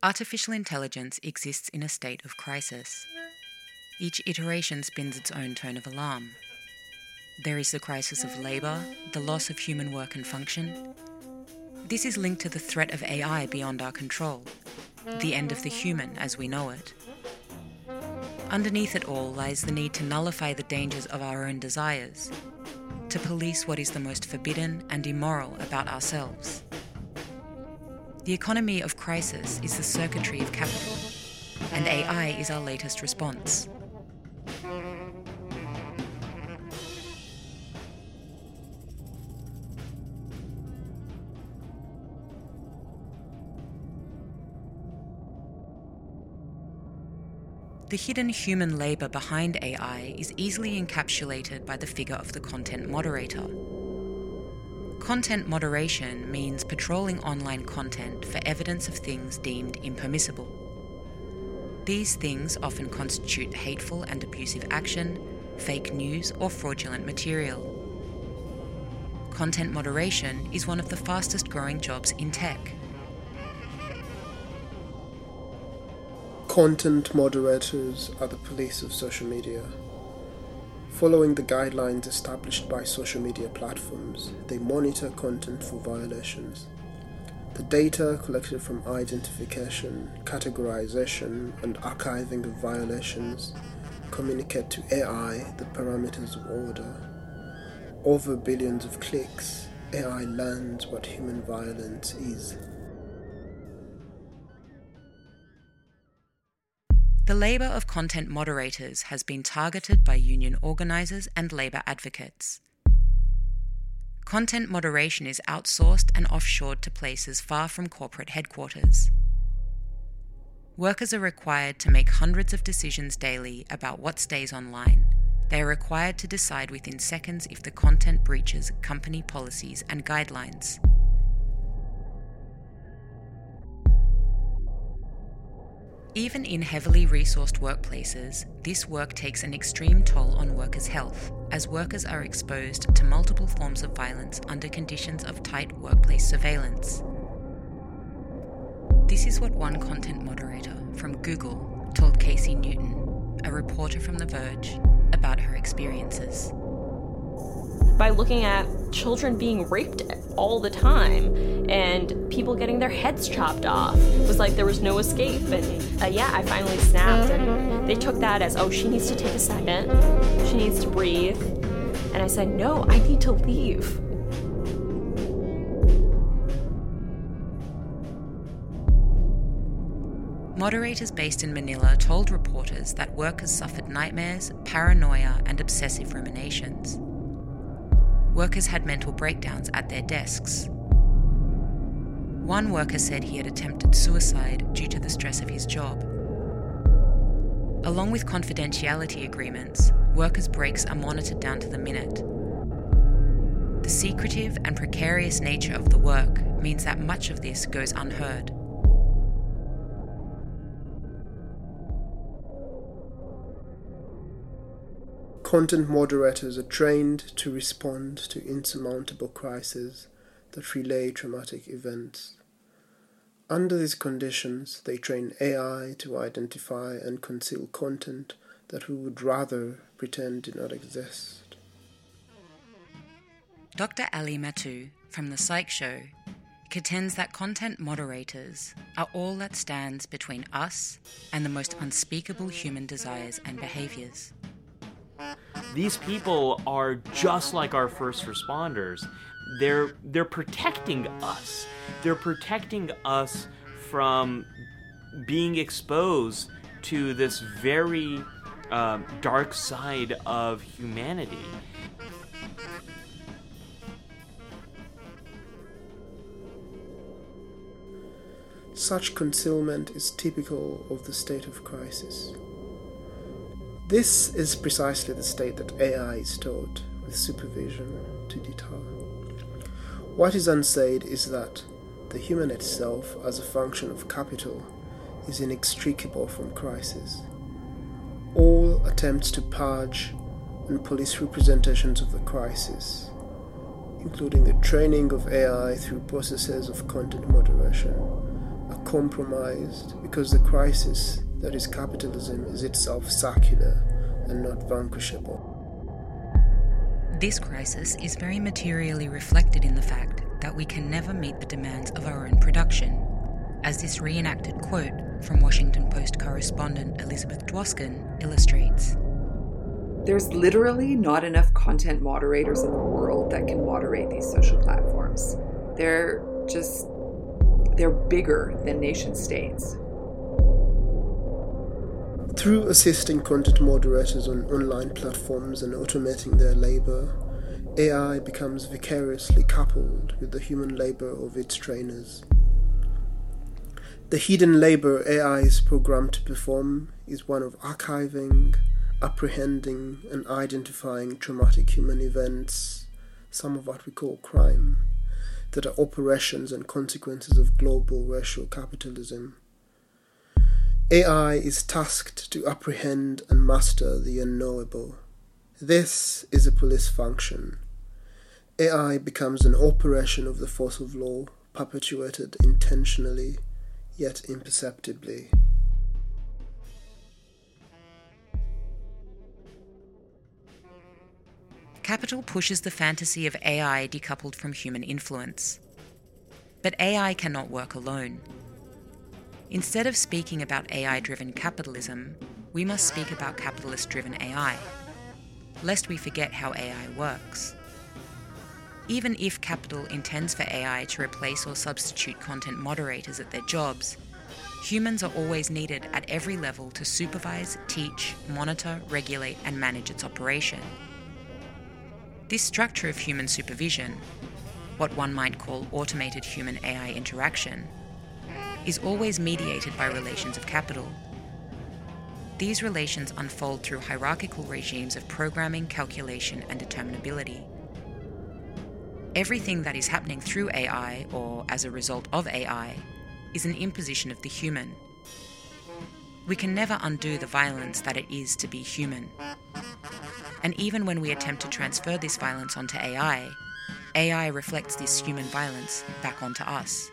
Artificial intelligence exists in a state of crisis. Each iteration spins its own tone of alarm. There is the crisis of labour, the loss of human work and function. This is linked to the threat of AI beyond our control, the end of the human as we know it. Underneath it all lies the need to nullify the dangers of our own desires, to police what is the most forbidden and immoral about ourselves. The economy of crisis is the circuitry of capital, and AI is our latest response. The hidden human labour behind AI is easily encapsulated by the figure of the content moderator. Content moderation means patrolling online content for evidence of things deemed impermissible. These things often constitute hateful and abusive action, fake news, or fraudulent material. Content moderation is one of the fastest growing jobs in tech. Content moderators are the police of social media. Following the guidelines established by social media platforms, they monitor content for violations. The data collected from identification, categorization, and archiving of violations communicate to AI the parameters of order. Over billions of clicks, AI learns what human violence is. The labour of content moderators has been targeted by union organisers and labour advocates. Content moderation is outsourced and offshored to places far from corporate headquarters. Workers are required to make hundreds of decisions daily about what stays online. They are required to decide within seconds if the content breaches company policies and guidelines. Even in heavily resourced workplaces, this work takes an extreme toll on workers' health, as workers are exposed to multiple forms of violence under conditions of tight workplace surveillance. This is what one content moderator from Google told Casey Newton, a reporter from The Verge, about her experiences by looking at children being raped all the time and people getting their heads chopped off. It was like there was no escape. And uh, yeah, I finally snapped. And they took that as, oh, she needs to take a second. She needs to breathe. And I said, no, I need to leave. Moderators based in Manila told reporters that workers suffered nightmares, paranoia, and obsessive ruminations workers had mental breakdowns at their desks. One worker said he had attempted suicide due to the stress of his job. Along with confidentiality agreements, workers' breaks are monitored down to the minute. The secretive and precarious nature of the work means that much of this goes unheard. Content moderators are trained to respond to insurmountable crises that relay traumatic events. Under these conditions, they train AI to identify and conceal content that we would rather pretend did not exist. Dr. Ali Mattu from The Psych Show contends that content moderators are all that stands between us and the most unspeakable human desires and behaviors. These people are just like our first responders. They're they're protecting us. They're protecting us from being exposed to this very uh, dark side of humanity. Such concealment is typical of the state of crisis. This is precisely the state that AI is taught with supervision to deter. What is unsaid is that the human itself, as a function of capital, is inextricable from crisis. All attempts to purge and police representations of the crisis, including the training of AI through processes of content moderation, are compromised because the crisis that is capitalism is itself circular and not vanquishable. This crisis is very materially reflected in the fact that we can never meet the demands of our own production, as this reenacted quote from Washington Post correspondent Elizabeth Dwoskin illustrates. There's literally not enough content moderators in the world that can moderate these social platforms. They're just, they're bigger than nation states. Through assisting content moderators on online platforms and automating their labor, AI becomes vicariously coupled with the human labor of its trainers. The hidden labor AI is programmed to perform is one of archiving, apprehending, and identifying traumatic human events, some of what we call crime, that are operations and consequences of global racial capitalism. AI is tasked to apprehend and master the unknowable. This is a police function. AI becomes an operation of the force of law, perpetuated intentionally, yet imperceptibly. Capital pushes the fantasy of AI decoupled from human influence. But AI cannot work alone. Instead of speaking about AI driven capitalism, we must speak about capitalist driven AI, lest we forget how AI works. Even if capital intends for AI to replace or substitute content moderators at their jobs, humans are always needed at every level to supervise, teach, monitor, regulate, and manage its operation. This structure of human supervision, what one might call automated human AI interaction, is always mediated by relations of capital. These relations unfold through hierarchical regimes of programming, calculation, and determinability. Everything that is happening through AI, or as a result of AI, is an imposition of the human. We can never undo the violence that it is to be human. And even when we attempt to transfer this violence onto AI, AI reflects this human violence back onto us.